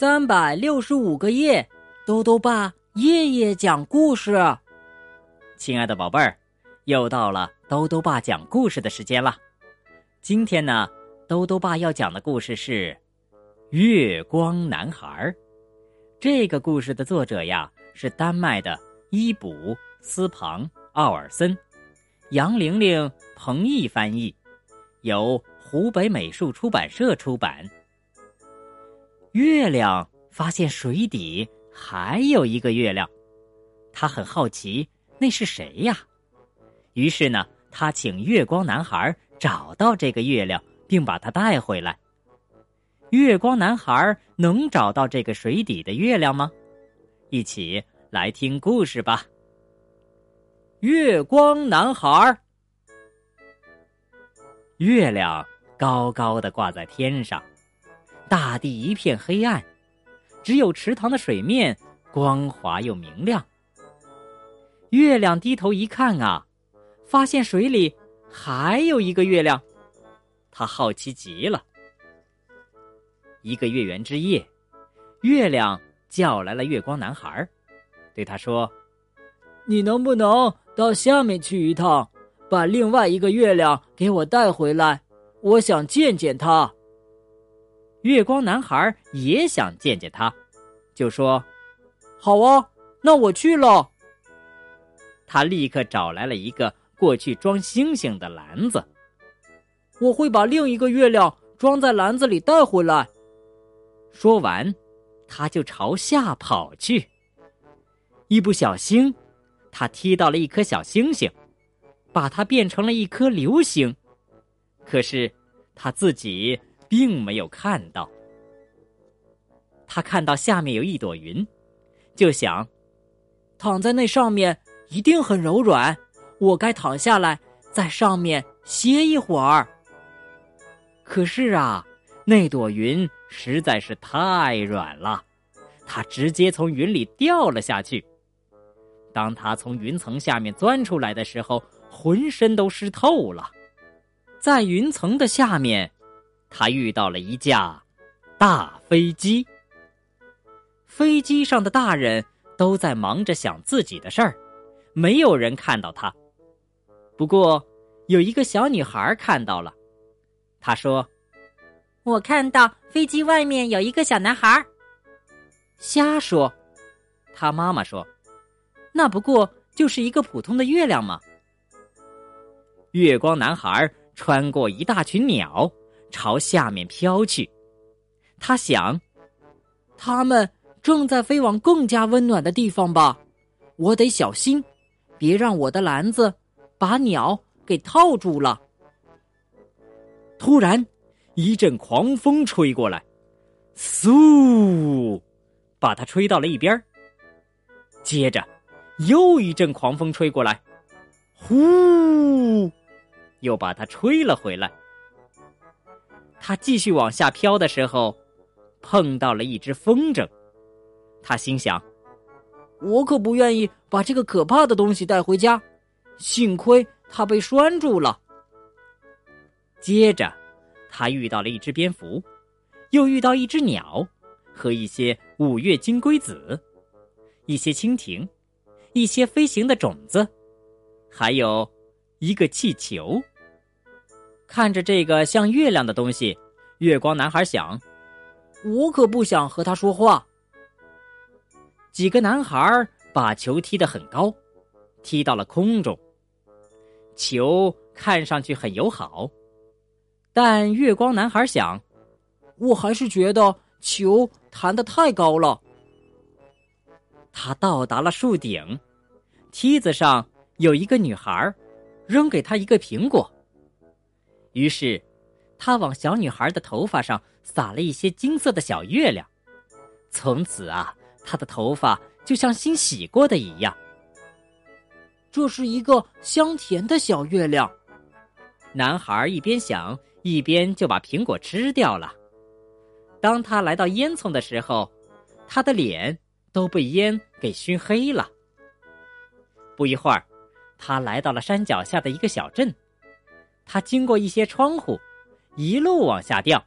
三百六十五个夜，兜兜爸夜夜讲故事。亲爱的宝贝儿，又到了兜兜爸讲故事的时间了。今天呢，兜兜爸要讲的故事是《月光男孩》。这个故事的作者呀是丹麦的伊卜斯庞奥尔森，杨玲玲、彭毅翻译，由湖北美术出版社出版。月亮发现水底还有一个月亮，他很好奇那是谁呀？于是呢，他请月光男孩找到这个月亮，并把它带回来。月光男孩能找到这个水底的月亮吗？一起来听故事吧。月光男孩，月亮高高的挂在天上。大地一片黑暗，只有池塘的水面光滑又明亮。月亮低头一看啊，发现水里还有一个月亮，他好奇极了。一个月圆之夜，月亮叫来了月光男孩，对他说：“你能不能到下面去一趟，把另外一个月亮给我带回来？我想见见他。”月光男孩也想见见他，就说：“好啊，那我去了。”他立刻找来了一个过去装星星的篮子。我会把另一个月亮装在篮子里带回来。说完，他就朝下跑去。一不小心，他踢到了一颗小星星，把它变成了一颗流星。可是他自己。并没有看到，他看到下面有一朵云，就想，躺在那上面一定很柔软，我该躺下来在上面歇一会儿。可是啊，那朵云实在是太软了，它直接从云里掉了下去。当他从云层下面钻出来的时候，浑身都湿透了，在云层的下面。他遇到了一架大飞机，飞机上的大人都在忙着想自己的事儿，没有人看到他。不过，有一个小女孩看到了，她说：“我看到飞机外面有一个小男孩。”瞎说，他妈妈说：“那不过就是一个普通的月亮嘛。”月光男孩穿过一大群鸟。朝下面飘去，他想，他们正在飞往更加温暖的地方吧？我得小心，别让我的篮子把鸟给套住了。突然，一阵狂风吹过来，嗖，把它吹到了一边接着，又一阵狂风吹过来，呼，又把它吹了回来。他继续往下飘的时候，碰到了一只风筝。他心想：“我可不愿意把这个可怕的东西带回家。幸亏它被拴住了。”接着，他遇到了一只蝙蝠，又遇到一只鸟，和一些五月金龟子，一些蜻蜓，一些飞行的种子，还有一个气球。看着这个像月亮的东西，月光男孩想：“我可不想和他说话。”几个男孩把球踢得很高，踢到了空中。球看上去很友好，但月光男孩想：“我还是觉得球弹得太高了。”他到达了树顶，梯子上有一个女孩，扔给他一个苹果。于是，他往小女孩的头发上撒了一些金色的小月亮。从此啊，她的头发就像新洗过的一样。这是一个香甜的小月亮。男孩一边想，一边就把苹果吃掉了。当他来到烟囱的时候，他的脸都被烟给熏黑了。不一会儿，他来到了山脚下的一个小镇。他经过一些窗户，一路往下掉。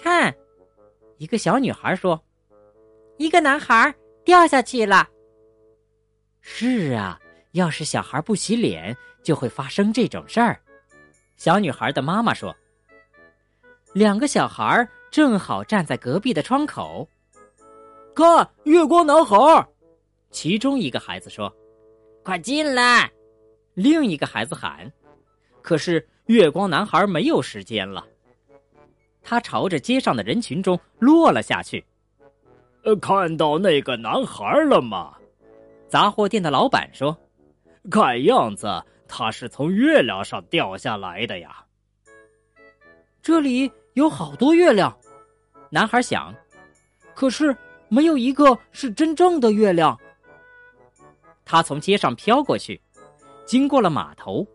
看，一个小女孩说：“一个男孩掉下去了。”是啊，要是小孩不洗脸，就会发生这种事儿。小女孩的妈妈说：“两个小孩正好站在隔壁的窗口，看月光男孩。”其中一个孩子说：“快进来！”另一个孩子喊。可是月光男孩没有时间了，他朝着街上的人群中落了下去。呃，看到那个男孩了吗？杂货店的老板说：“看样子他是从月亮上掉下来的呀。”这里有好多月亮，男孩想，可是没有一个是真正的月亮。他从街上飘过去，经过了码头。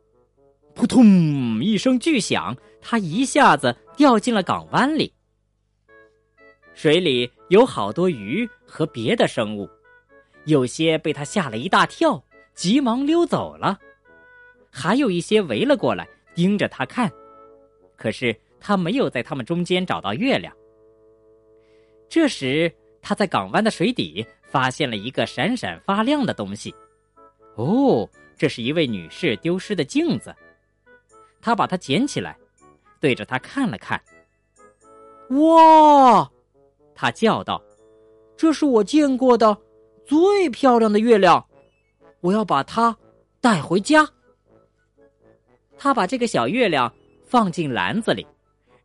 扑通！一声巨响，他一下子掉进了港湾里。水里有好多鱼和别的生物，有些被他吓了一大跳，急忙溜走了；还有一些围了过来，盯着他看。可是他没有在他们中间找到月亮。这时，他在港湾的水底发现了一个闪闪发亮的东西。哦，这是一位女士丢失的镜子。他把它捡起来，对着它看了看。哇！他叫道：“这是我见过的最漂亮的月亮，我要把它带回家。”他把这个小月亮放进篮子里，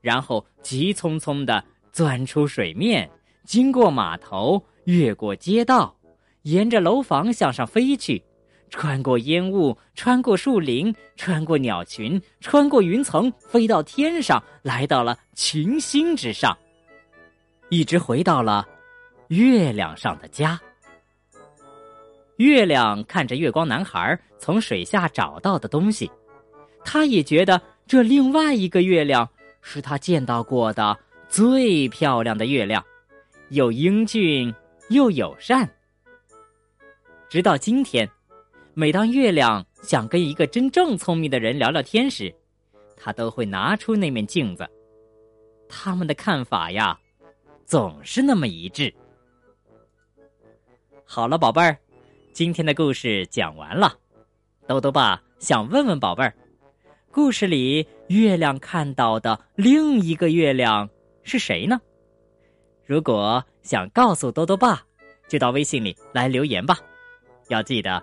然后急匆匆的钻出水面，经过码头，越过街道，沿着楼房向上飞去。穿过烟雾，穿过树林，穿过鸟群，穿过云层，飞到天上，来到了群星之上，一直回到了月亮上的家。月亮看着月光男孩从水下找到的东西，他也觉得这另外一个月亮是他见到过的最漂亮的月亮，又英俊又友善。直到今天。每当月亮想跟一个真正聪明的人聊聊天时，他都会拿出那面镜子。他们的看法呀，总是那么一致。好了，宝贝儿，今天的故事讲完了。豆豆爸想问问宝贝儿，故事里月亮看到的另一个月亮是谁呢？如果想告诉豆豆爸，就到微信里来留言吧。要记得。